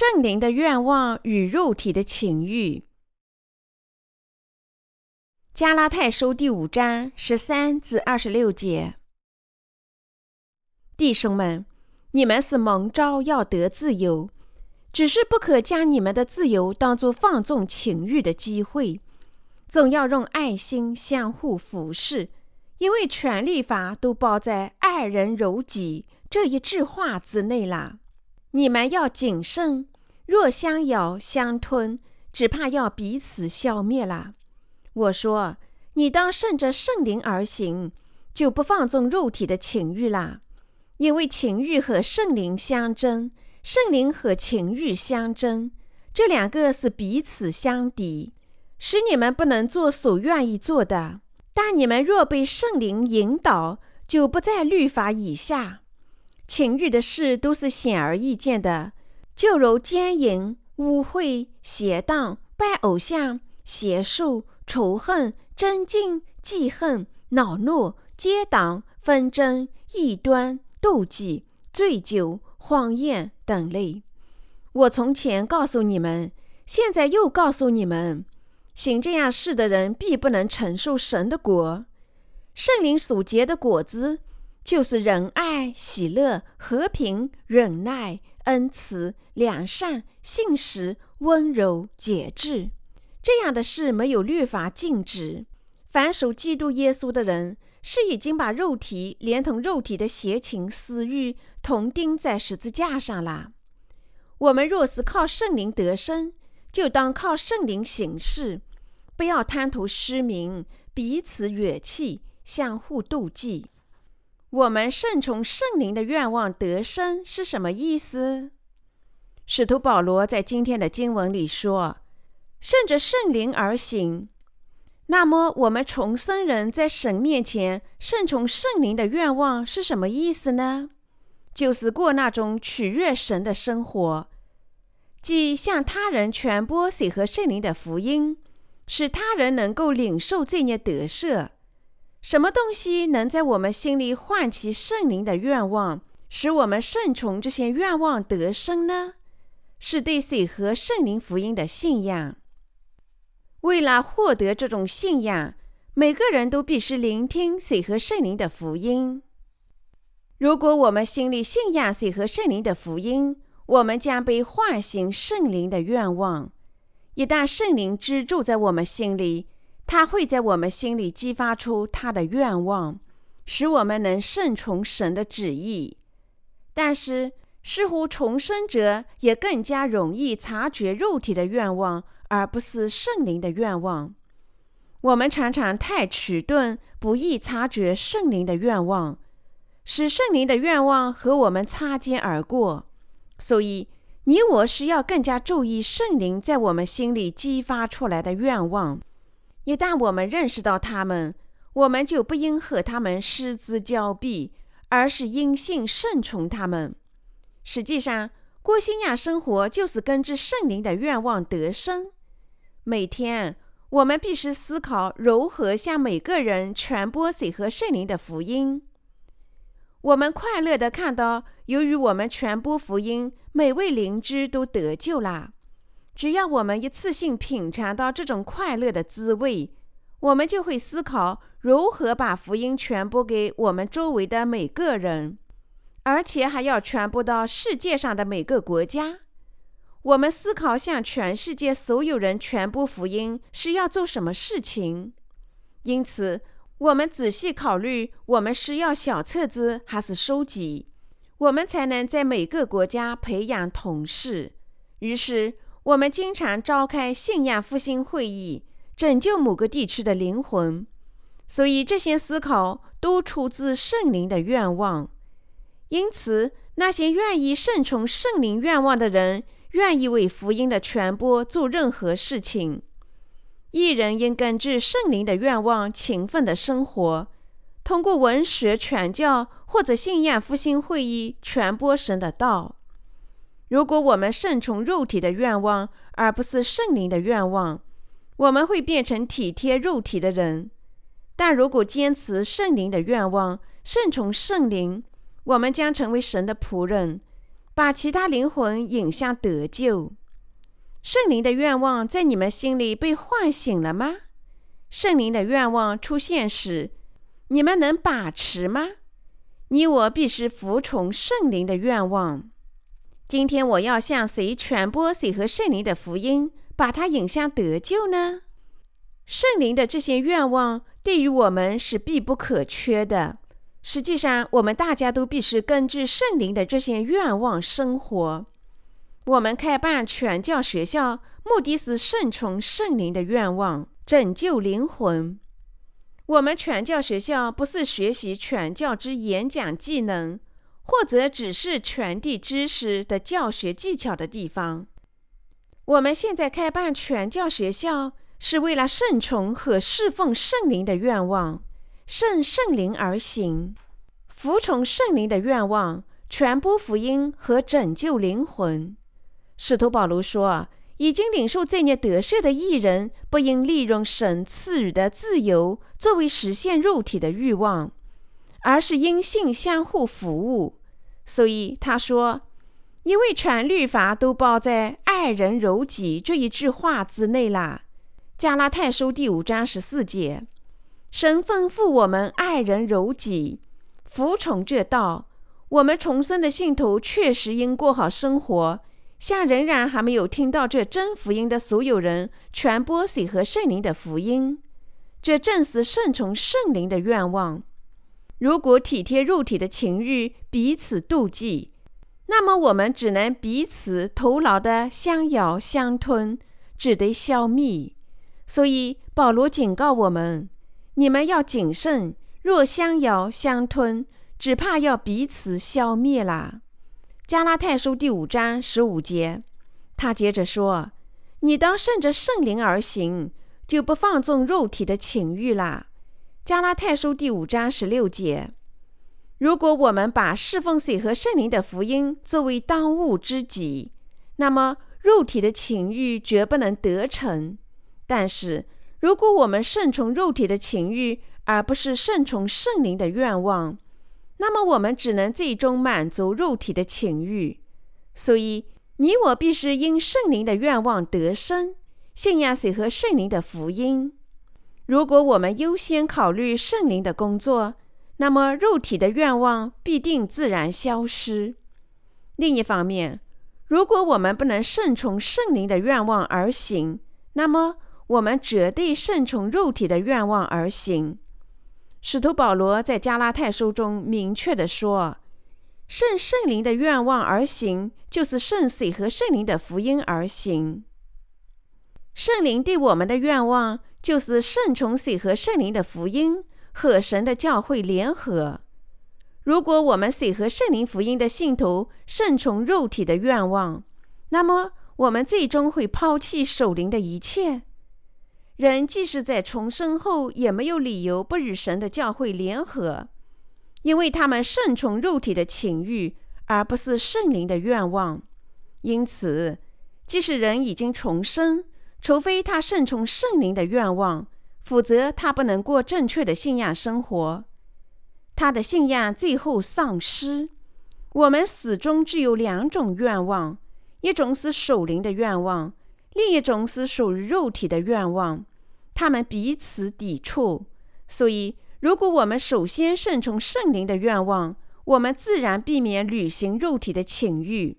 圣灵的愿望与肉体的情欲。加拉太书第五章十三至二十六节，弟兄们，你们是蒙召要得自由，只是不可将你们的自由当作放纵情欲的机会，总要用爱心相互服侍，因为权力法都包在“爱人如己”这一句话之内啦。你们要谨慎，若相咬相吞，只怕要彼此消灭了。我说，你当顺着圣灵而行，就不放纵肉体的情欲啦。因为情欲和圣灵相争，圣灵和情欲相争，这两个是彼此相敌，使你们不能做所愿意做的。但你们若被圣灵引导，就不在律法以下。情欲的事都是显而易见的，就如奸淫、污秽、邪荡、拜偶像、邪术、仇恨、争竞、记恨、恼怒、结党、纷争、异端、妒忌、醉酒、荒宴等类。我从前告诉你们，现在又告诉你们：行这样事的人，必不能承受神的国。圣灵所结的果子。就是仁爱、喜乐、和平、忍耐、恩慈、良善、信实、温柔、节制，这样的事没有律法禁止。凡属基督耶稣的人，是已经把肉体连同肉体的邪情私欲同钉在十字架上了。我们若是靠圣灵得生，就当靠圣灵行事，不要贪图失明，彼此远弃，相互妒忌。我们顺从圣灵的愿望得生是什么意思？使徒保罗在今天的经文里说：“顺着圣灵而行。”那么，我们重生人在神面前顺从圣灵的愿望是什么意思呢？就是过那种取悦神的生活，即向他人传播水和圣灵的福音，使他人能够领受这孽得赦。什么东西能在我们心里唤起圣灵的愿望，使我们顺从这些愿望得生呢？是对水和圣灵福音的信仰。为了获得这种信仰，每个人都必须聆听水和圣灵的福音。如果我们心里信仰水和圣灵的福音，我们将被唤醒圣灵的愿望。一旦圣灵居住在我们心里，他会在我们心里激发出他的愿望，使我们能顺从神的旨意。但是，似乎重生者也更加容易察觉肉体的愿望，而不是圣灵的愿望。我们常常太迟钝，不易察觉圣灵的愿望，使圣灵的愿望和我们擦肩而过。所以，你我需要更加注意圣灵在我们心里激发出来的愿望。一旦我们认识到他们，我们就不应和他们失之交臂，而是因信顺从他们。实际上，过信仰生活就是根据圣灵的愿望得生。每天，我们必须思考如何向每个人传播水和圣灵的福音。我们快乐地看到，由于我们传播福音，每位邻居都得救了。只要我们一次性品尝到这种快乐的滋味，我们就会思考如何把福音传播给我们周围的每个人，而且还要传播到世界上的每个国家。我们思考向全世界所有人传播福音是要做什么事情，因此我们仔细考虑我们是要小册子还是书籍，我们才能在每个国家培养同事。于是。我们经常召开信仰复兴会议，拯救某个地区的灵魂，所以这些思考都出自圣灵的愿望。因此，那些愿意顺从圣灵愿望的人，愿意为福音的传播做任何事情。一人应根据圣灵的愿望勤奋的生活，通过文学传教或者信仰复兴会议传播神的道。如果我们顺从肉体的愿望，而不是圣灵的愿望，我们会变成体贴肉体的人；但如果坚持圣灵的愿望，顺从圣灵，我们将成为神的仆人，把其他灵魂引向得救。圣灵的愿望在你们心里被唤醒了吗？圣灵的愿望出现时，你们能把持吗？你我必须服从圣灵的愿望。今天我要向谁传播谁和圣灵的福音，把他引向得救呢？圣灵的这些愿望对于我们是必不可缺的。实际上，我们大家都必须根据圣灵的这些愿望生活。我们开办全教学校，目的是顺从圣灵的愿望，拯救灵魂。我们全教学校不是学习全教之演讲技能。或者只是传递知识的教学技巧的地方。我们现在开办全教学校，是为了顺从和侍奉圣灵的愿望，顺圣灵而行，服从圣灵的愿望，传播福音和拯救灵魂。使徒保罗说：“已经领受罪孽得赦的艺人，不应利用神赐予的自由作为实现肉体的欲望，而是因信相互服务。”所以他说：“因为全律法都包在‘爱人如己’这一句话之内了。”加拉太书第五章十四节，神吩咐我们爱人如己，服从这道。我们重生的信徒确实应过好生活，向仍然还没有听到这真福音的所有人传播水和圣灵的福音。这正是顺从圣灵的愿望。如果体贴肉体的情欲，彼此妒忌，那么我们只能彼此徒劳的相咬相吞，只得消灭。所以保罗警告我们：你们要谨慎，若相咬相吞，只怕要彼此消灭了。加拉太书第五章十五节，他接着说：你当顺着圣灵而行，就不放纵肉体的情欲了。加拉太书第五章十六节：如果我们把侍奉水和圣灵的福音作为当务之急，那么肉体的情欲绝不能得逞；但是，如果我们顺从肉体的情欲，而不是顺从圣灵的愿望，那么我们只能最终满足肉体的情欲。所以，你我必须因圣灵的愿望得生，信仰水和圣灵的福音。如果我们优先考虑圣灵的工作，那么肉体的愿望必定自然消失。另一方面，如果我们不能顺从圣灵的愿望而行，那么我们绝对顺从肉体的愿望而行。使徒保罗在加拉太书中明确地说：“顺圣灵的愿望而行，就是顺水和圣灵的福音而行。”圣灵对我们的愿望。就是顺从水和圣灵的福音和神的教会联合。如果我们水和圣灵福音的信徒顺从肉体的愿望，那么我们最终会抛弃守灵的一切。人即使在重生后，也没有理由不与神的教会联合，因为他们顺从肉体的情欲，而不是圣灵的愿望。因此，即使人已经重生，除非他顺从圣灵的愿望，否则他不能过正确的信仰生活。他的信仰最后丧失。我们始终只有两种愿望：一种是属灵的愿望，另一种是属于肉体的愿望。他们彼此抵触。所以，如果我们首先顺从圣灵的愿望，我们自然避免履行肉体的情欲。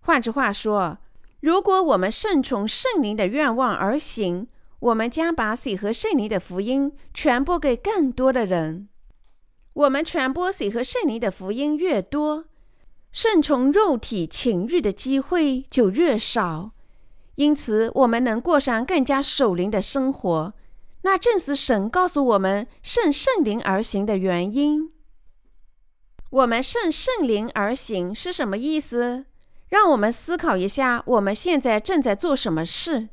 换句话说。如果我们顺从圣灵的愿望而行，我们将把水和圣灵的福音传播给更多的人。我们传播水和圣灵的福音越多，顺从肉体情欲的机会就越少。因此，我们能过上更加守灵的生活。那正是神告诉我们顺圣灵而行的原因。我们顺圣灵而行是什么意思？让我们思考一下，我们现在正在做什么事？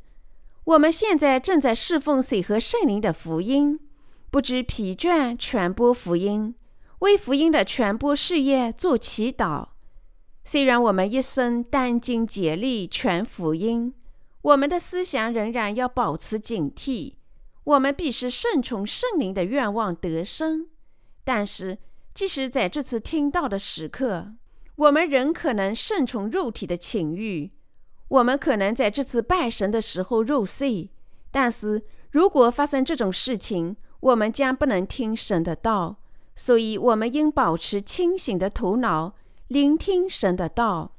我们现在正在侍奉水和圣灵的福音，不知疲倦传播福音，为福音的传播事业做祈祷。虽然我们一生殚精竭力传福音，我们的思想仍然要保持警惕。我们必须顺从圣灵的愿望得生。但是，即使在这次听到的时刻，我们仍可能顺从肉体的情欲。我们可能在这次拜神的时候入睡，但是如果发生这种事情，我们将不能听神的道。所以，我们应保持清醒的头脑，聆听神的道。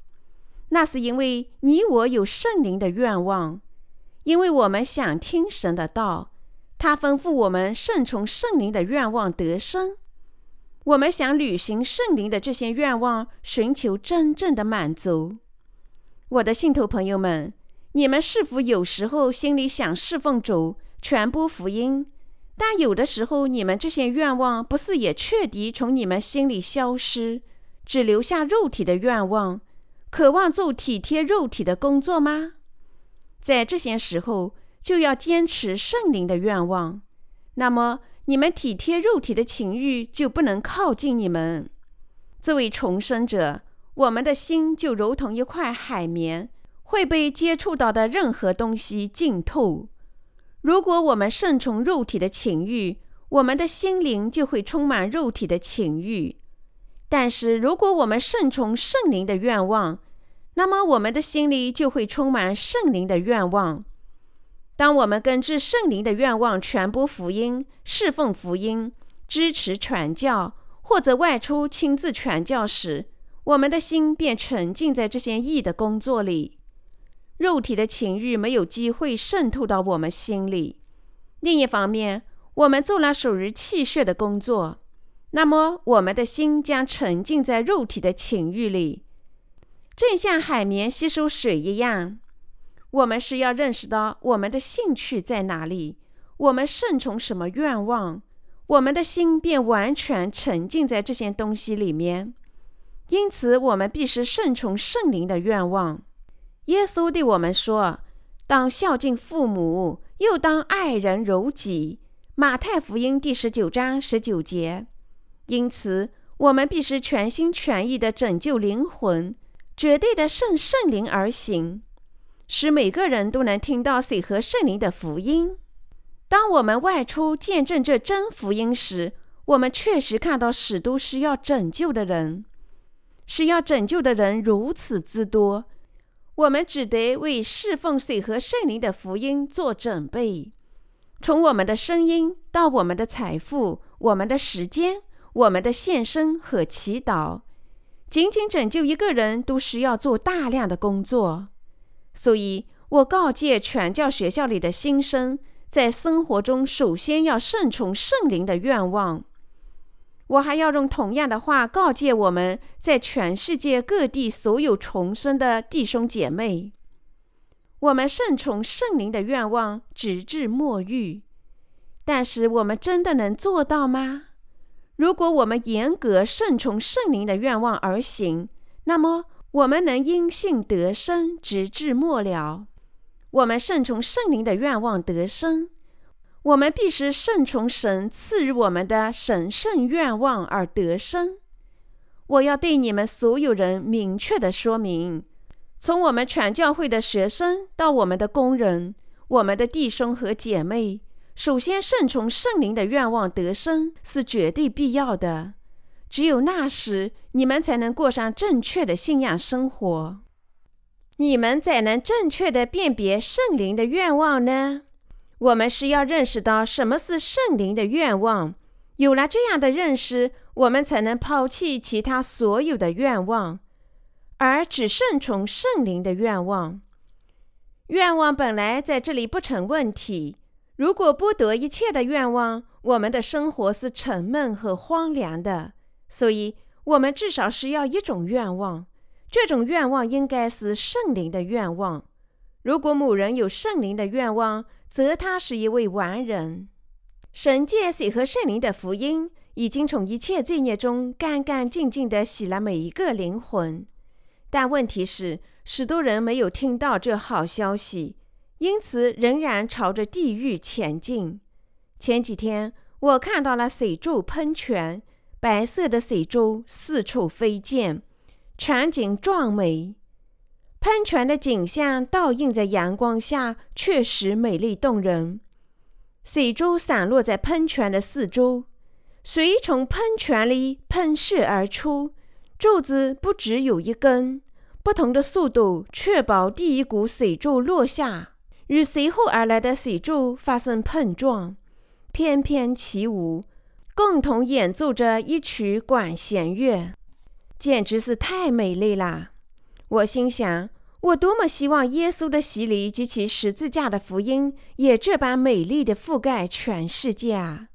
那是因为你我有圣灵的愿望，因为我们想听神的道。他吩咐我们顺从圣灵的愿望得生。我们想履行圣灵的这些愿望，寻求真正的满足。我的信徒朋友们，你们是否有时候心里想侍奉主、传播福音？但有的时候，你们这些愿望不是也彻底从你们心里消失，只留下肉体的愿望，渴望做体贴肉体的工作吗？在这些时候，就要坚持圣灵的愿望。那么，你们体贴肉体的情欲就不能靠近你们。作为重生者，我们的心就如同一块海绵，会被接触到的任何东西浸透。如果我们顺从肉体的情欲，我们的心灵就会充满肉体的情欲；但是，如果我们顺从圣灵的愿望，那么我们的心里就会充满圣灵的愿望。当我们根据圣灵的愿望传播福音、侍奉福音、支持传教，或者外出亲自传教时，我们的心便沉浸在这些义的工作里。肉体的情欲没有机会渗透到我们心里。另一方面，我们做了属于气血的工作，那么我们的心将沉浸在肉体的情欲里，正像海绵吸收水一样。我们是要认识到我们的兴趣在哪里，我们顺从什么愿望，我们的心便完全沉浸在这些东西里面。因此，我们必须顺从圣灵的愿望。耶稣对我们说：“当孝敬父母，又当爱人如己。”马太福音第十九章十九节。因此，我们必须全心全意地拯救灵魂，绝对的顺圣灵而行，使每个人都能听到水和圣灵的福音。当我们外出见证这真福音时，我们确实看到使徒需要拯救的人，需要拯救的人如此之多。我们只得为侍奉水和圣灵的福音做准备。从我们的声音到我们的财富、我们的时间、我们的献身和祈祷，仅仅拯救一个人都需要做大量的工作。所以我告诫传教学校里的新生，在生活中首先要顺从圣灵的愿望。我还要用同样的话告诫我们在全世界各地所有重生的弟兄姐妹：我们顺从圣灵的愿望，直至末日。但是，我们真的能做到吗？如果我们严格顺从圣灵的愿望而行，那么我们能因信得生，直至末了。我们顺从圣灵的愿望得生。我们必须顺从神赐予我们的神圣愿望而得生。我要对你们所有人明确的说明：从我们全教会的学生到我们的工人、我们的弟兄和姐妹，首先顺从圣灵的愿望得生是绝对必要的。只有那时，你们才能过上正确的信仰生活，你们才能正确的辨别圣灵的愿望呢？我们是要认识到什么是圣灵的愿望，有了这样的认识，我们才能抛弃其他所有的愿望，而只顺从圣灵的愿望。愿望本来在这里不成问题。如果剥夺一切的愿望，我们的生活是沉闷和荒凉的。所以，我们至少是要一种愿望，这种愿望应该是圣灵的愿望。如果某人有圣灵的愿望，则他是一位完人。神借水和圣灵的福音，已经从一切罪孽中干干净净地洗了每一个灵魂。但问题是，许多人没有听到这好消息，因此仍然朝着地狱前进。前几天，我看到了水柱喷泉，白色的水珠四处飞溅，场景壮美。喷泉的景象倒映在阳光下，确实美丽动人。水珠散落在喷泉的四周，水从喷泉里喷射而出，柱子不只有一根，不同的速度确保第一股水柱落下与随后而来的水柱发生碰撞，翩翩起舞，共同演奏着一曲管弦乐，简直是太美丽了。我心想。我多么希望耶稣的洗礼及其十字架的福音也这般美丽的覆盖全世界啊！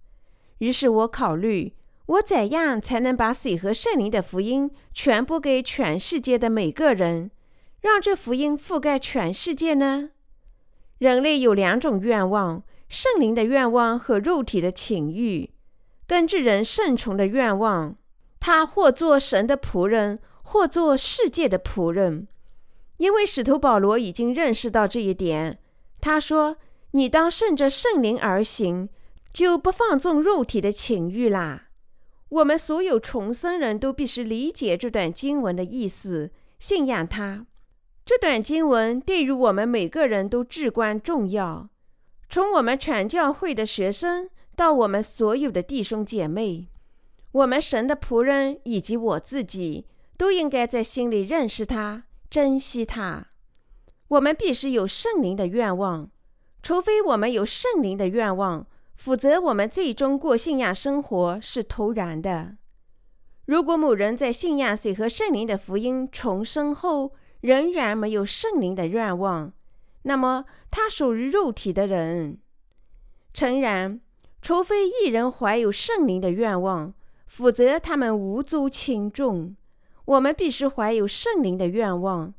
于是我考虑，我怎样才能把水和圣灵的福音传播给全世界的每个人，让这福音覆盖全世界呢？人类有两种愿望：圣灵的愿望和肉体的情欲。根据人顺从的愿望，他或做神的仆人，或做世界的仆人。因为使徒保罗已经认识到这一点，他说：“你当顺着圣灵而行，就不放纵肉体的情欲啦。”我们所有重生人都必须理解这段经文的意思，信仰它。这段经文对于我们每个人都至关重要，从我们全教会的学生到我们所有的弟兄姐妹，我们神的仆人以及我自己，都应该在心里认识他。珍惜他，我们必须有圣灵的愿望。除非我们有圣灵的愿望，否则我们最终过信仰生活是徒然的。如果某人在信仰水和圣灵的福音重生后，仍然没有圣灵的愿望，那么他属于肉体的人。诚然，除非一人怀有圣灵的愿望，否则他们无足轻重。我们必须怀有圣灵的愿望。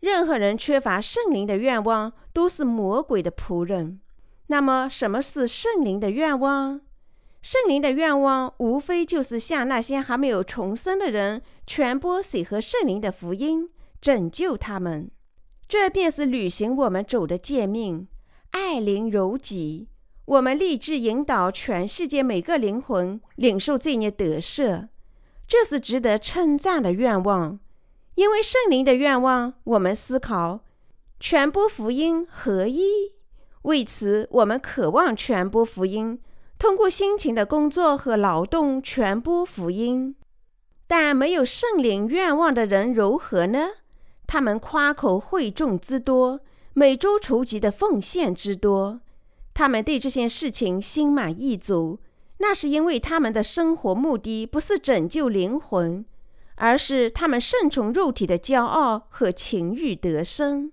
任何人缺乏圣灵的愿望，都是魔鬼的仆人。那么，什么是圣灵的愿望？圣灵的愿望无非就是向那些还没有重生的人传播水和圣灵的福音，拯救他们。这便是履行我们主的诫命，爱邻如己。我们立志引导全世界每个灵魂领受罪孽得赦。这是值得称赞的愿望，因为圣灵的愿望，我们思考传播福音合一。为此，我们渴望传播福音，通过辛勤的工作和劳动传播福音。但没有圣灵愿望的人如何呢？他们夸口会众之多，每周筹集的奉献之多，他们对这件事情心满意足。那是因为他们的生活目的不是拯救灵魂，而是他们顺从肉体的骄傲和情欲得生。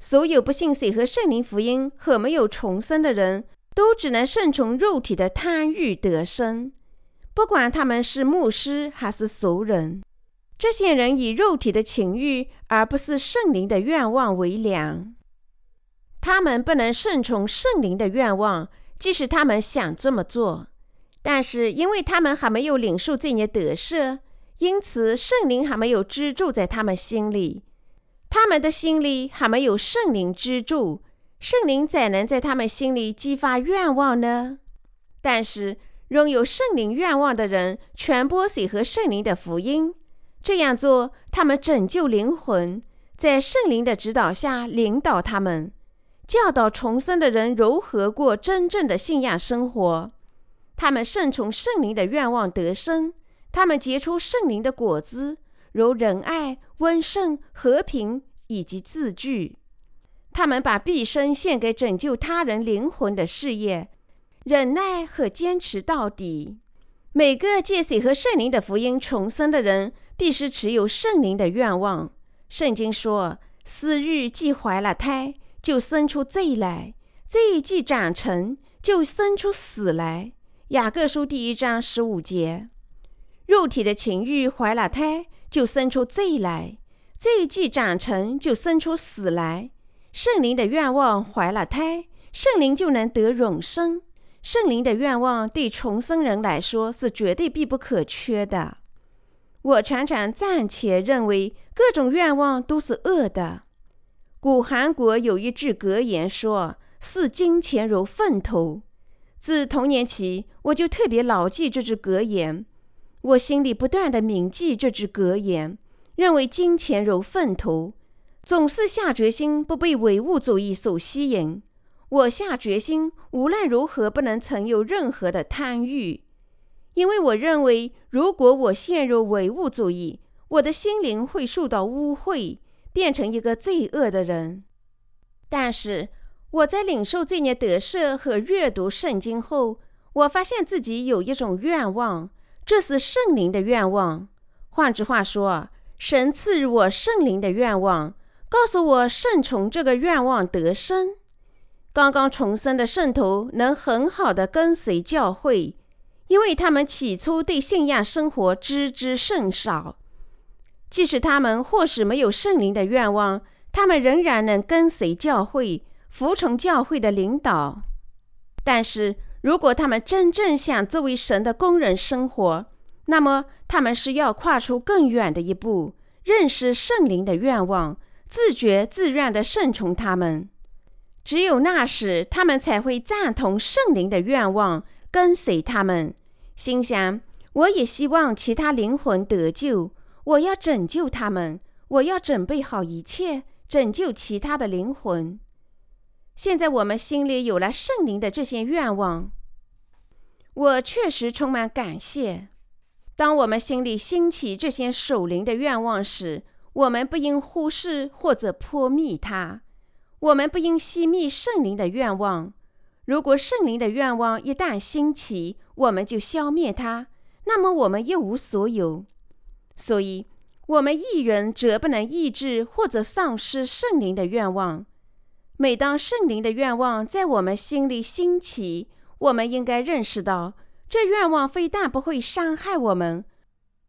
所有不信水和圣灵福音和没有重生的人，都只能顺从肉体的贪欲得生。不管他们是牧师还是俗人，这些人以肉体的情欲而不是圣灵的愿望为良。他们不能顺从圣灵的愿望，即使他们想这么做。但是，因为他们还没有领受这些得赦，因此圣灵还没有居住在他们心里。他们的心里还没有圣灵居住，圣灵怎能在他们心里激发愿望呢？但是，拥有圣灵愿望的人传播水和圣灵的福音，这样做，他们拯救灵魂，在圣灵的指导下领导他们，教导重生的人如何过真正的信仰生活。他们顺从圣灵的愿望得生，他们结出圣灵的果子，如仁爱、温顺、和平以及自具。他们把毕生献给拯救他人灵魂的事业，忍耐和坚持到底。每个借水和圣灵的福音重生的人，必须持有圣灵的愿望。圣经说：“私欲既怀了胎，就生出罪来；罪既长成，就生出死来。”雅各书第一章十五节：肉体的情欲怀了胎，就生出罪来；罪既长成，就生出死来。圣灵的愿望怀了胎，圣灵就能得永生。圣灵的愿望对重生人来说是绝对必不可缺的。我常常暂且认为各种愿望都是恶的。古韩国有一句格言说：“视金钱如粪土。”自童年起，我就特别牢记这句格言，我心里不断的铭记这句格言，认为金钱如粪土，总是下决心不被唯物主义所吸引。我下决心无论如何不能曾有任何的贪欲，因为我认为，如果我陷入唯物主义，我的心灵会受到污秽，变成一个罪恶的人。但是我在领受这些得赦和阅读圣经后，我发现自己有一种愿望，这是圣灵的愿望。换句话说，神赐予我圣灵的愿望，告诉我顺从这个愿望得生。刚刚重生的圣徒能很好的跟随教会。因为他们起初对信仰生活知之甚少，即使他们或许没有圣灵的愿望，他们仍然能跟随教会，服从教会的领导。但是如果他们真正想作为神的工人生活，那么他们是要跨出更远的一步，认识圣灵的愿望，自觉自愿地顺从他们。只有那时，他们才会赞同圣灵的愿望，跟随他们。心想，我也希望其他灵魂得救。我要拯救他们，我要准备好一切，拯救其他的灵魂。现在我们心里有了圣灵的这些愿望，我确实充满感谢。当我们心里兴起这些守灵的愿望时，我们不应忽视或者破灭它。我们不应熄灭圣灵的愿望。如果圣灵的愿望一旦兴起，我们就消灭它，那么我们一无所有。所以，我们一人则不能抑制或者丧失圣灵的愿望。每当圣灵的愿望在我们心里兴起，我们应该认识到，这愿望非但不会伤害我们，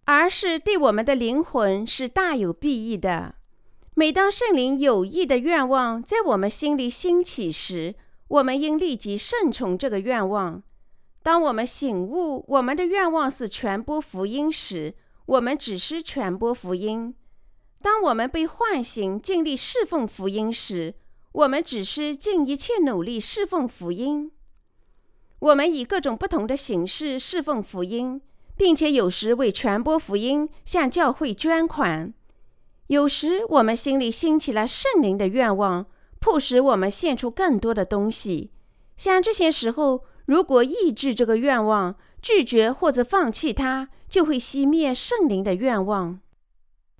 而是对我们的灵魂是大有裨益的。每当圣灵有意的愿望在我们心里兴起时，我们应立即顺从这个愿望。当我们醒悟我们的愿望是传播福音时，我们只是传播福音；当我们被唤醒尽力侍奉福音时，我们只是尽一切努力侍奉福音。我们以各种不同的形式侍奉福音，并且有时为传播福音向教会捐款；有时我们心里兴起了圣灵的愿望。迫使我们献出更多的东西。像这些时候，如果抑制这个愿望，拒绝或者放弃它，就会熄灭圣灵的愿望。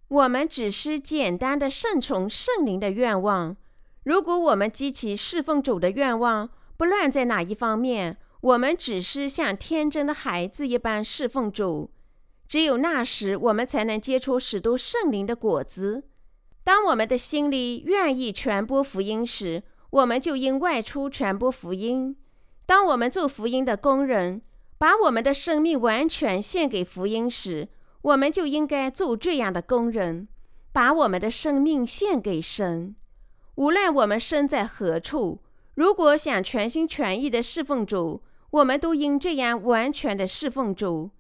我们只是简单的顺从圣灵的愿望。如果我们激起侍奉主的愿望，不论在哪一方面，我们只是像天真的孩子一般侍奉主。只有那时，我们才能结出许多圣灵的果子。当我们的心里愿意传播福音时，我们就应外出传播福音。当我们做福音的工人，把我们的生命完全献给福音时，我们就应该做这样的工人，把我们的生命献给神。无论我们身在何处，如果想全心全意的侍奉主，我们都应这样完全的侍奉主，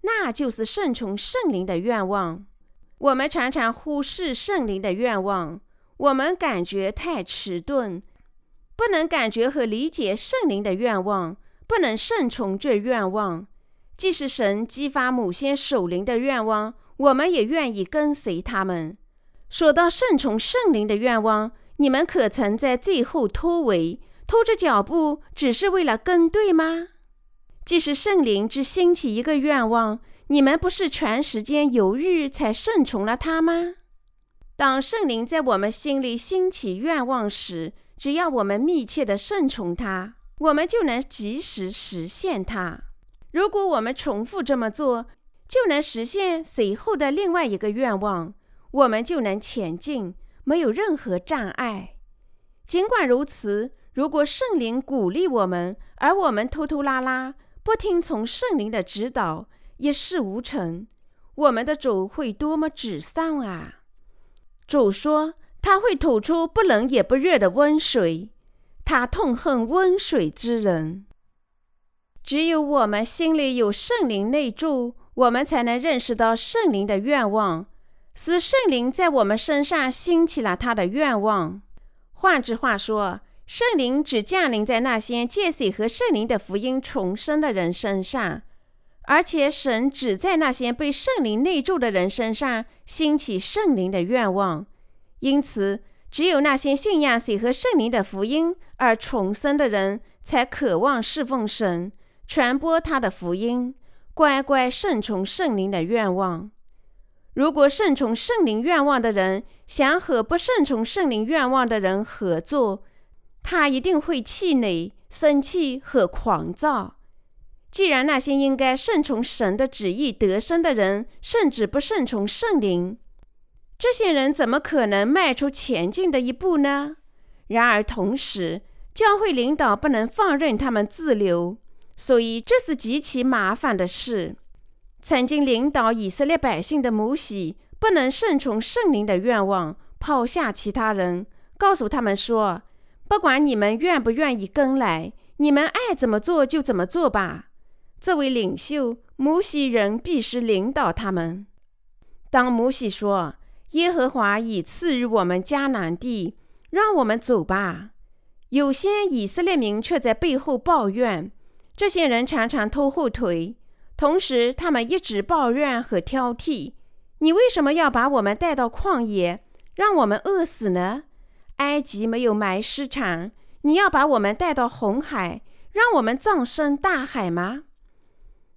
那就是顺从圣灵的愿望。我们常常忽视圣灵的愿望，我们感觉太迟钝，不能感觉和理解圣灵的愿望，不能顺从这愿望。即使神激发某些守灵的愿望，我们也愿意跟随他们。说到顺从圣灵的愿望，你们可曾在最后突围，拖着脚步，只是为了跟对吗？即使圣灵只兴起一个愿望。你们不是全时间犹豫才顺从了他吗？当圣灵在我们心里兴起愿望时，只要我们密切的顺从他，我们就能及时实现它。如果我们重复这么做，就能实现随后的另外一个愿望，我们就能前进，没有任何障碍。尽管如此，如果圣灵鼓励我们，而我们拖拖拉拉，不听从圣灵的指导，一事无成，我们的主会多么沮丧啊！主说他会吐出不冷也不热的温水，他痛恨温水之人。只有我们心里有圣灵内住，我们才能认识到圣灵的愿望，使圣灵在我们身上兴起了他的愿望。换句话说，圣灵只降临在那些借水和圣灵的福音重生的人身上。而且，神只在那些被圣灵内住的人身上兴起圣灵的愿望，因此，只有那些信仰水和圣灵的福音而重生的人，才渴望侍奉神，传播他的福音，乖乖顺从圣灵的愿望。如果顺从圣灵愿望的人想和不顺从圣灵愿望的人合作，他一定会气馁、生气和狂躁。既然那些应该顺从神的旨意得生的人，甚至不顺从圣灵，这些人怎么可能迈出前进的一步呢？然而，同时，教会领导不能放任他们自流，所以这是极其麻烦的事。曾经领导以色列百姓的摩西，不能顺从圣灵的愿望，抛下其他人，告诉他们说：“不管你们愿不愿意跟来，你们爱怎么做就怎么做吧。”这位领袖摩西人必须领导他们。当摩西说：“耶和华已赐予我们迦南地，让我们走吧。”有些以色列民却在背后抱怨，这些人常常拖后腿。同时，他们一直抱怨和挑剔：“你为什么要把我们带到旷野，让我们饿死呢？埃及没有埋尸场，你要把我们带到红海，让我们葬身大海吗？”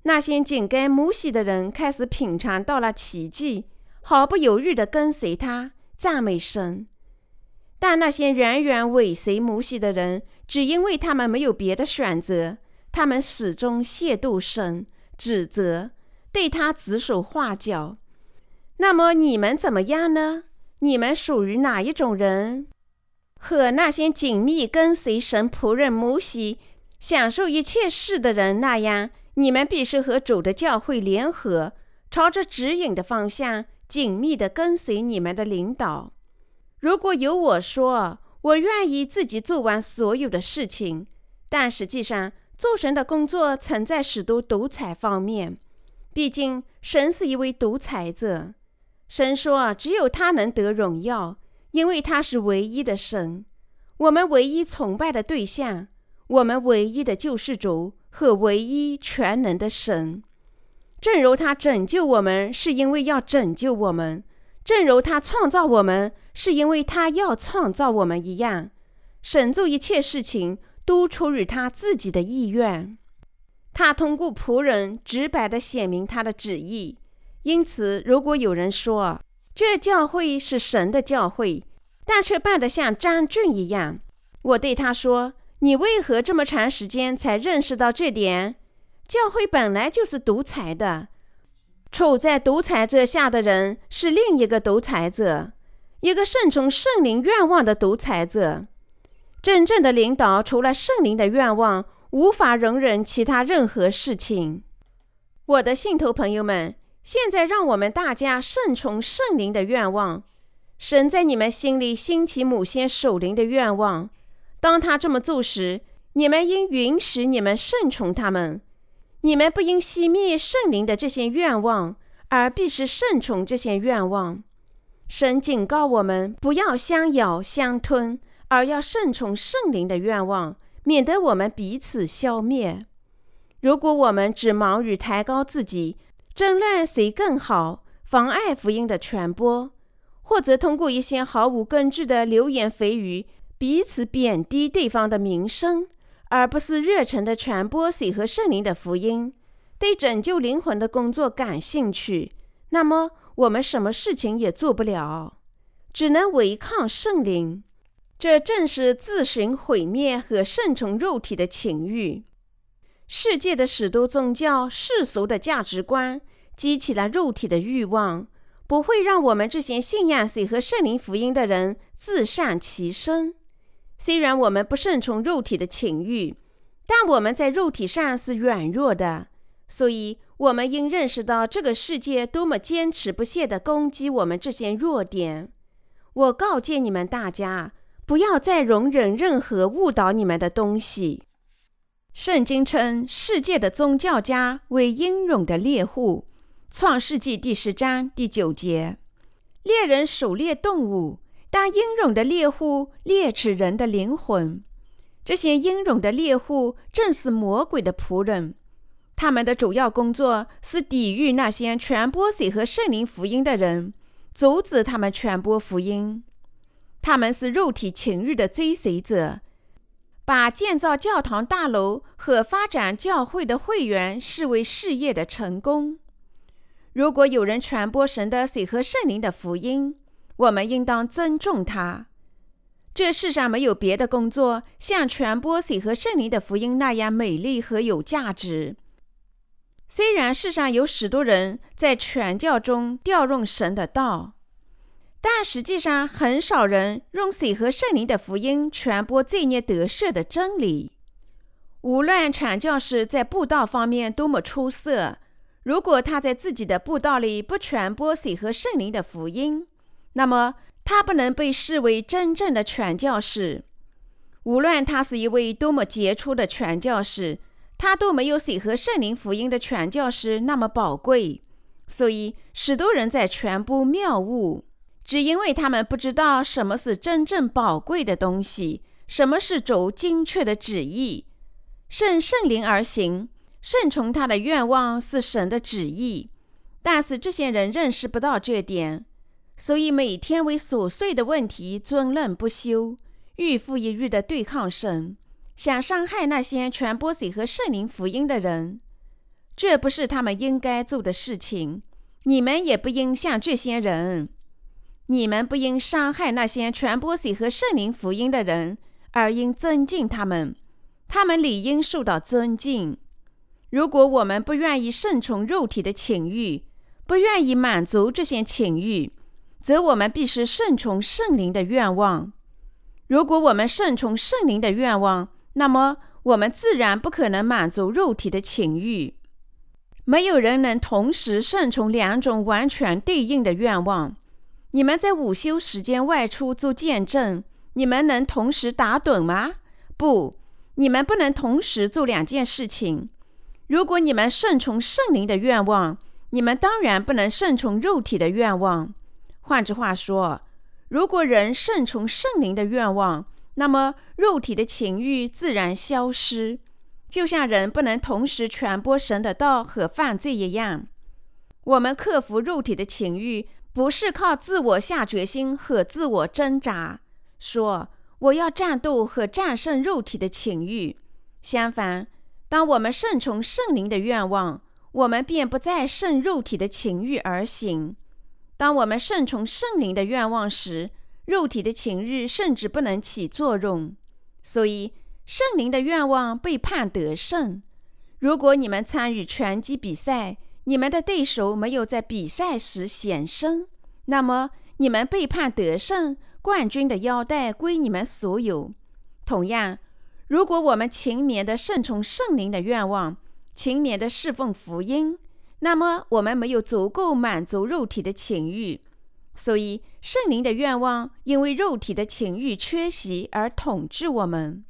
那些紧跟摩西的人开始品尝到了奇迹，毫不犹豫地跟随他，赞美神。但那些远远尾随摩西的人，只因为他们没有别的选择，他们始终亵渎神。指责，对他指手画脚。那么你们怎么样呢？你们属于哪一种人？和那些紧密跟随神仆人摩西、享受一切事的人那样，你们必须和主的教会联合，朝着指引的方向紧密地跟随你们的领导。如果有我说，我愿意自己做完所有的事情，但实际上。做神的工作曾在许多独裁方面，毕竟神是一位独裁者。神说：“只有他能得荣耀，因为他是唯一的神，我们唯一崇拜的对象，我们唯一的救世主和唯一全能的神。正如他拯救我们是因为要拯救我们，正如他创造我们是因为他要创造我们一样，神做一切事情。”都出于他自己的意愿，他通过仆人直白地显明他的旨意。因此，如果有人说这教会是神的教会，但却办得像张俊一样，我对他说：“你为何这么长时间才认识到这点？教会本来就是独裁的，处在独裁者下的人是另一个独裁者，一个顺从圣灵愿望的独裁者。”真正的领导除了圣灵的愿望，无法容忍其他任何事情。我的信徒朋友们，现在让我们大家顺从圣灵的愿望。神在你们心里兴起某些守灵的愿望，当他这么做时，你们应允许你们顺从他们。你们不应熄灭圣灵的这些愿望，而必是顺从这些愿望。神警告我们，不要相咬相吞。而要顺从圣灵的愿望，免得我们彼此消灭。如果我们只忙于抬高自己，争论谁更好，妨碍福音的传播，或者通过一些毫无根据的流言蜚语，彼此贬低对方的名声，而不是热诚的传播谁和圣灵的福音，对拯救灵魂的工作感兴趣，那么我们什么事情也做不了，只能违抗圣灵。这正是自寻毁灭和顺从肉体的情欲。世界的许多宗教、世俗的价值观激起了肉体的欲望，不会让我们这些信仰谁和圣灵福音的人自善其身。虽然我们不顺从肉体的情欲，但我们在肉体上是软弱的，所以我们应认识到这个世界多么坚持不懈地攻击我们这些弱点。我告诫你们大家。不要再容忍任何误导你们的东西。圣经称世界的宗教家为英勇的猎户，《创世纪》第十章第九节。猎人狩猎动物，但英勇的猎户猎取人的灵魂。这些英勇的猎户正是魔鬼的仆人，他们的主要工作是抵御那些传播水和圣灵福音的人，阻止他们传播福音。他们是肉体情欲的追随者，把建造教堂大楼和发展教会的会员视为事业的成功。如果有人传播神的水和圣灵的福音，我们应当尊重他。这世上没有别的工作像传播水和圣灵的福音那样美丽和有价值。虽然世上有许多人在传教中调用神的道，但实际上很少人用水和圣灵的福音传播罪孽得赦的真理。无论传教士在布道方面多么出色，如果他在自己的布道里不传播水和圣灵的福音，那么他不能被视为真正的传教士。无论他是一位多么杰出的传教士。他都没有水和圣灵福音的传教士那么宝贵，所以许多人在传播谬误，只因为他们不知道什么是真正宝贵的东西，什么是主精确的旨意。顺圣灵而行，顺从他的愿望是神的旨意，但是这些人认识不到这点，所以每天为琐碎的问题争论不休，日复一日的对抗神。想伤害那些传播水和圣灵福音的人，这不是他们应该做的事情。你们也不应像这些人，你们不应伤害那些传播水和圣灵福音的人，而应尊敬他们。他们理应受到尊敬。如果我们不愿意顺从肉体的情欲，不愿意满足这些情欲，则我们必须顺从圣灵的愿望。如果我们顺从圣灵的愿望，那么，我们自然不可能满足肉体的情欲。没有人能同时顺从两种完全对应的愿望。你们在午休时间外出做见证，你们能同时打盹吗？不，你们不能同时做两件事情。如果你们顺从圣灵的愿望，你们当然不能顺从肉体的愿望。换句话说，如果人顺从圣灵的愿望，那么，肉体的情欲自然消失，就像人不能同时传播神的道和犯罪一样。我们克服肉体的情欲，不是靠自我下决心和自我挣扎，说我要战斗和战胜肉体的情欲。相反，当我们顺从圣灵的愿望，我们便不再顺肉体的情欲而行。当我们顺从圣灵的愿望时，肉体的情欲甚至不能起作用，所以圣灵的愿望被判得胜。如果你们参与拳击比赛，你们的对手没有在比赛时显身，那么你们被判得胜，冠军的腰带归你们所有。同样，如果我们勤勉地顺从圣灵的愿望，勤勉地侍奉福音，那么我们没有足够满足肉体的情欲。所以，圣灵的愿望因为肉体的情欲缺席而统治我们。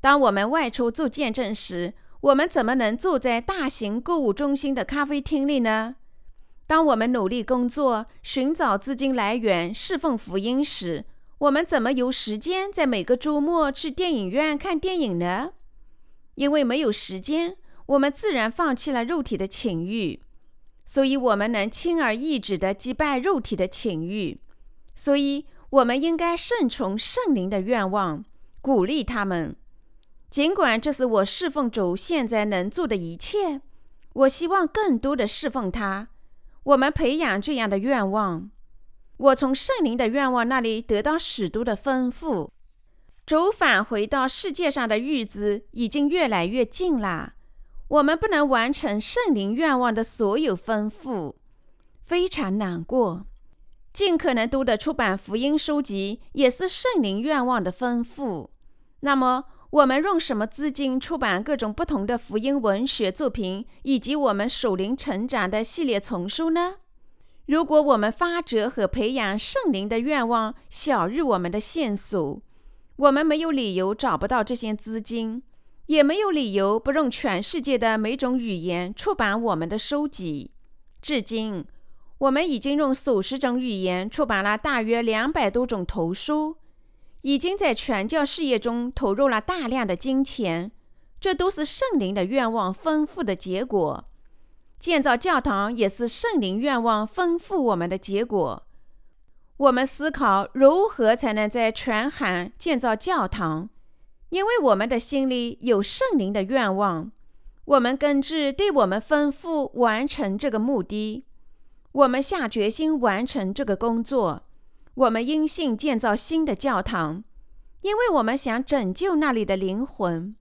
当我们外出做见证时，我们怎么能坐在大型购物中心的咖啡厅里呢？当我们努力工作、寻找资金来源、侍奉福音时，我们怎么有时间在每个周末去电影院看电影呢？因为没有时间，我们自然放弃了肉体的情欲。所以，我们能轻而易举地击败肉体的情欲。所以，我们应该顺从圣灵的愿望，鼓励他们。尽管这是我侍奉主现在能做的一切，我希望更多的侍奉他。我们培养这样的愿望。我从圣灵的愿望那里得到许多的丰富。主返回到世界上的日子已经越来越近了。我们不能完成圣灵愿望的所有丰富，非常难过。尽可能多的出版福音书籍，也是圣灵愿望的丰富。那么，我们用什么资金出版各种不同的福音文学作品，以及我们属灵成长的系列丛书呢？如果我们发掘和培养圣灵的愿望小于我们的线索，我们没有理由找不到这些资金。也没有理由不用全世界的每种语言出版我们的书籍。至今，我们已经用数十种语言出版了大约两百多种图书，已经在传教事业中投入了大量的金钱。这都是圣灵的愿望丰富的结果。建造教堂也是圣灵愿望丰富我们的结果。我们思考如何才能在全海建造教堂。因为我们的心里有圣灵的愿望，我们根治对我们吩咐完成这个目的。我们下决心完成这个工作。我们因信建造新的教堂，因为我们想拯救那里的灵魂。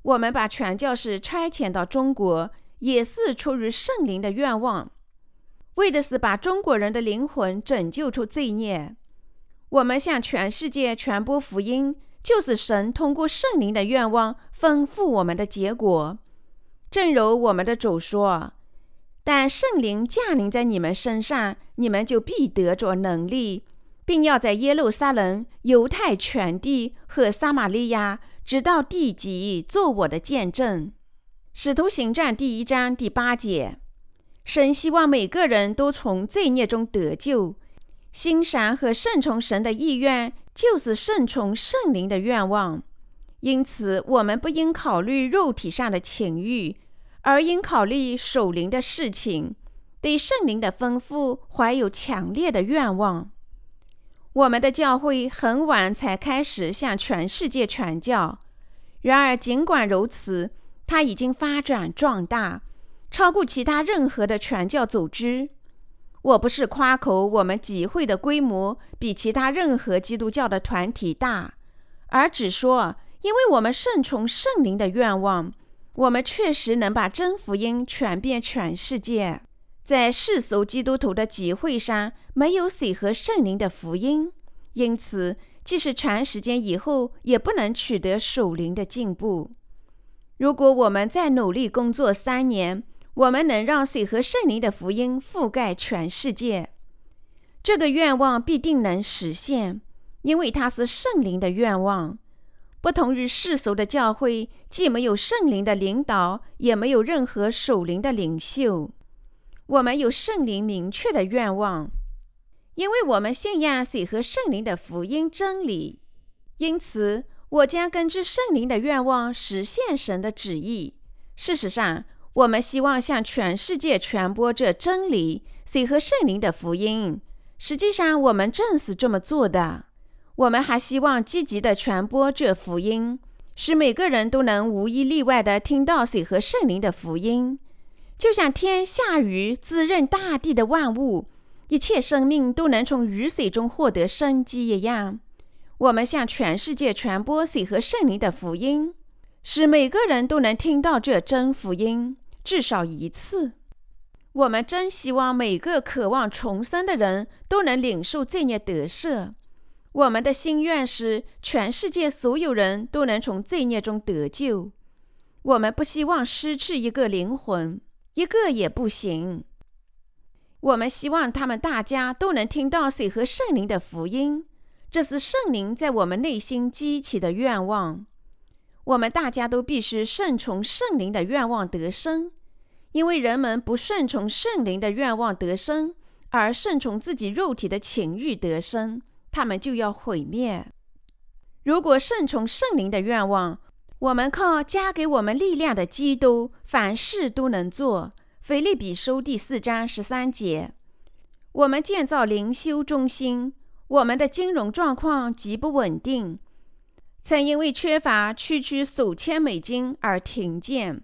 我们把传教士差遣到中国，也是出于圣灵的愿望，为的是把中国人的灵魂拯救出罪孽。我们向全世界传播福音，就是神通过圣灵的愿望丰富我们的结果。正如我们的主说：“但圣灵降临在你们身上，你们就必得着能力。”并要在耶路撒冷、犹太全地和撒玛利亚，直到地极，做我的见证。使徒行传第一章第八节，神希望每个人都从罪孽中得救。欣赏和顺从神的意愿，就是顺从圣灵的愿望。因此，我们不应考虑肉体上的情欲，而应考虑属灵的事情，对圣灵的吩咐怀有强烈的愿望。我们的教会很晚才开始向全世界传教，然而尽管如此，它已经发展壮大，超过其他任何的传教组织。我不是夸口我们集会的规模比其他任何基督教的团体大，而只说，因为我们顺从圣灵的愿望，我们确实能把真福音传遍全世界。在世俗基督徒的集会上，没有水和圣灵的福音，因此，即使长时间以后，也不能取得属灵的进步。如果我们再努力工作三年，我们能让水和圣灵的福音覆盖全世界，这个愿望必定能实现，因为它是圣灵的愿望。不同于世俗的教会，既没有圣灵的领导，也没有任何属灵的领袖。我们有圣灵明确的愿望，因为我们信仰水和圣灵的福音真理，因此我将根据圣灵的愿望实现神的旨意。事实上，我们希望向全世界传播这真理，水和圣灵的福音。实际上，我们正是这么做的。我们还希望积极地传播这福音，使每个人都能无一例外地听到水和圣灵的福音。就像天下雨滋润大地的万物，一切生命都能从雨水中获得生机一样，我们向全世界传播水和圣灵的福音，使每个人都能听到这真福音至少一次。我们真希望每个渴望重生的人都能领受罪孽得赦。我们的心愿是全世界所有人都能从罪孽中得救。我们不希望失去一个灵魂。一个也不行。我们希望他们大家都能听到水和圣灵的福音，这是圣灵在我们内心激起的愿望。我们大家都必须顺从圣灵的愿望得生，因为人们不顺从圣灵的愿望得生，而顺从自己肉体的情欲得生，他们就要毁灭。如果顺从圣灵的愿望，我们靠加给我们力量的基督，凡事都能做。腓利比书第四章十三节。我们建造灵修中心，我们的金融状况极不稳定，曾因为缺乏区区数千美金而停建。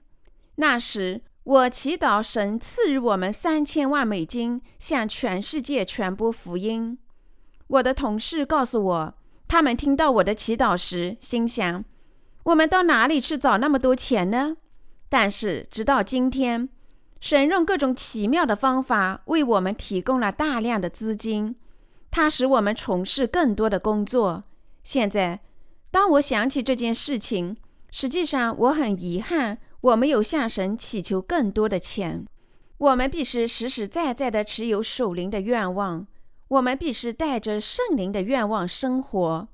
那时，我祈祷神赐予我们三千万美金，向全世界传播福音。我的同事告诉我，他们听到我的祈祷时，心想。我们到哪里去找那么多钱呢？但是直到今天，神用各种奇妙的方法为我们提供了大量的资金，它使我们从事更多的工作。现在，当我想起这件事情，实际上我很遗憾，我们有向神祈求更多的钱。我们必须实实在在地持有属灵的愿望，我们必须带着圣灵的愿望生活。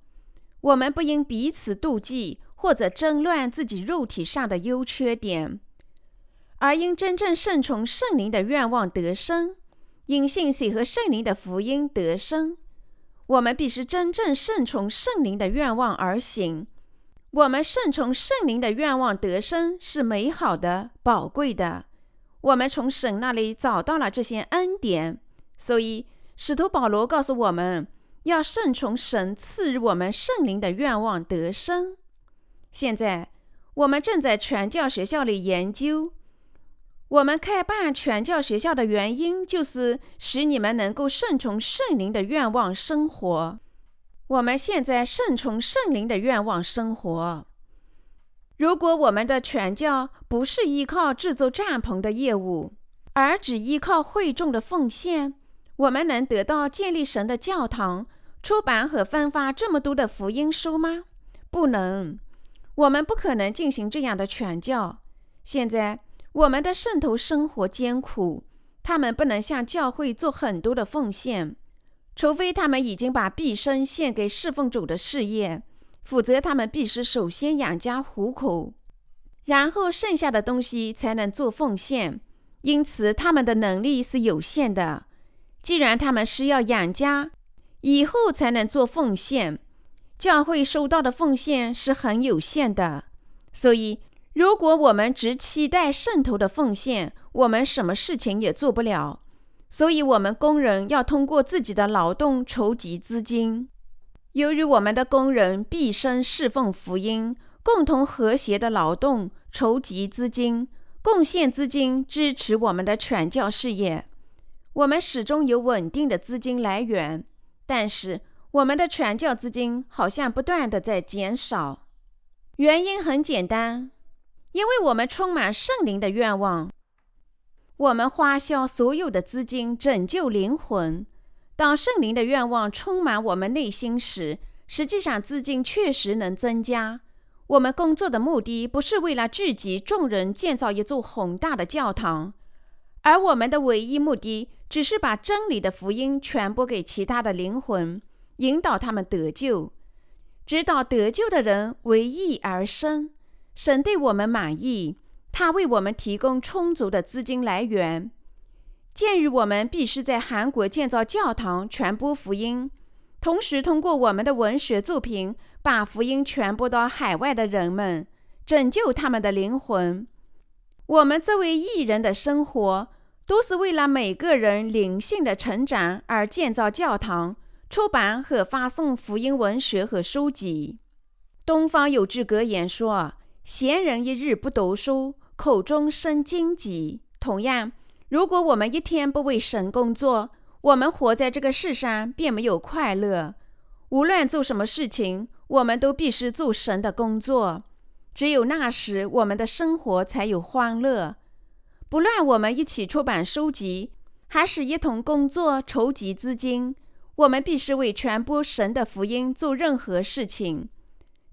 我们不应彼此妒忌。或者争论自己肉体上的优缺点，而因真正顺从圣灵的愿望得生，因信息和圣灵的福音得生。我们必须真正顺从圣灵的愿望而行。我们顺从圣灵的愿望得生是美好的、宝贵的。我们从神那里找到了这些恩典，所以使徒保罗告诉我们要顺从神赐予我们圣灵的愿望得生。现在我们正在传教学校里研究。我们开办传教学校的原因，就是使你们能够顺从圣灵的愿望生活。我们现在顺从圣灵的愿望生活。如果我们的传教不是依靠制作帐篷的业务，而只依靠会众的奉献，我们能得到建立神的教堂、出版和分发这么多的福音书吗？不能。我们不可能进行这样的传教。现在。我们的圣徒生活艰苦，他们不能向教会做很多的奉献，除非他们已经把毕生献给侍奉主的事业，否则他们必须首先养家糊口，然后剩下的东西才能做奉献。因此，他们的能力是有限的。既然他们是要养家，以后才能做奉献，教会收到的奉献是很有限的，所以。如果我们只期待圣徒的奉献，我们什么事情也做不了。所以，我们工人要通过自己的劳动筹集资金。由于我们的工人毕生侍奉福音，共同和谐的劳动筹集资金，贡献资金支持我们的传教事业，我们始终有稳定的资金来源。但是，我们的传教资金好像不断的在减少。原因很简单。因为我们充满圣灵的愿望，我们花销所有的资金拯救灵魂。当圣灵的愿望充满我们内心时，实际上资金确实能增加。我们工作的目的不是为了聚集众人建造一座宏大的教堂，而我们的唯一目的只是把真理的福音传播给其他的灵魂，引导他们得救，直到得救的人为义而生。神对我们满意，他为我们提供充足的资金来源。鉴于我们必须在韩国建造教堂、传播福音，同时通过我们的文学作品把福音传播到海外的人们，拯救他们的灵魂，我们作为艺人的生活都是为了每个人灵性的成长而建造教堂、出版和发送福音文学和书籍。东方有句格言说。闲人一日不读书，口中生荆棘。同样，如果我们一天不为神工作，我们活在这个世上便没有快乐。无论做什么事情，我们都必须做神的工作。只有那时，我们的生活才有欢乐。不论我们一起出版书籍，还是一同工作筹集资金，我们必须为传播神的福音做任何事情。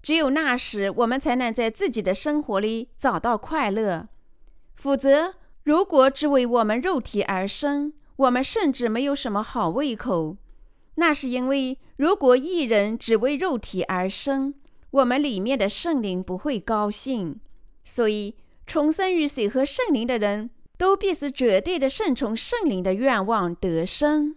只有那时，我们才能在自己的生活里找到快乐。否则，如果只为我们肉体而生，我们甚至没有什么好胃口。那是因为，如果一人只为肉体而生，我们里面的圣灵不会高兴。所以，重生于水和圣灵的人都必须绝对的顺从圣灵的愿望得生。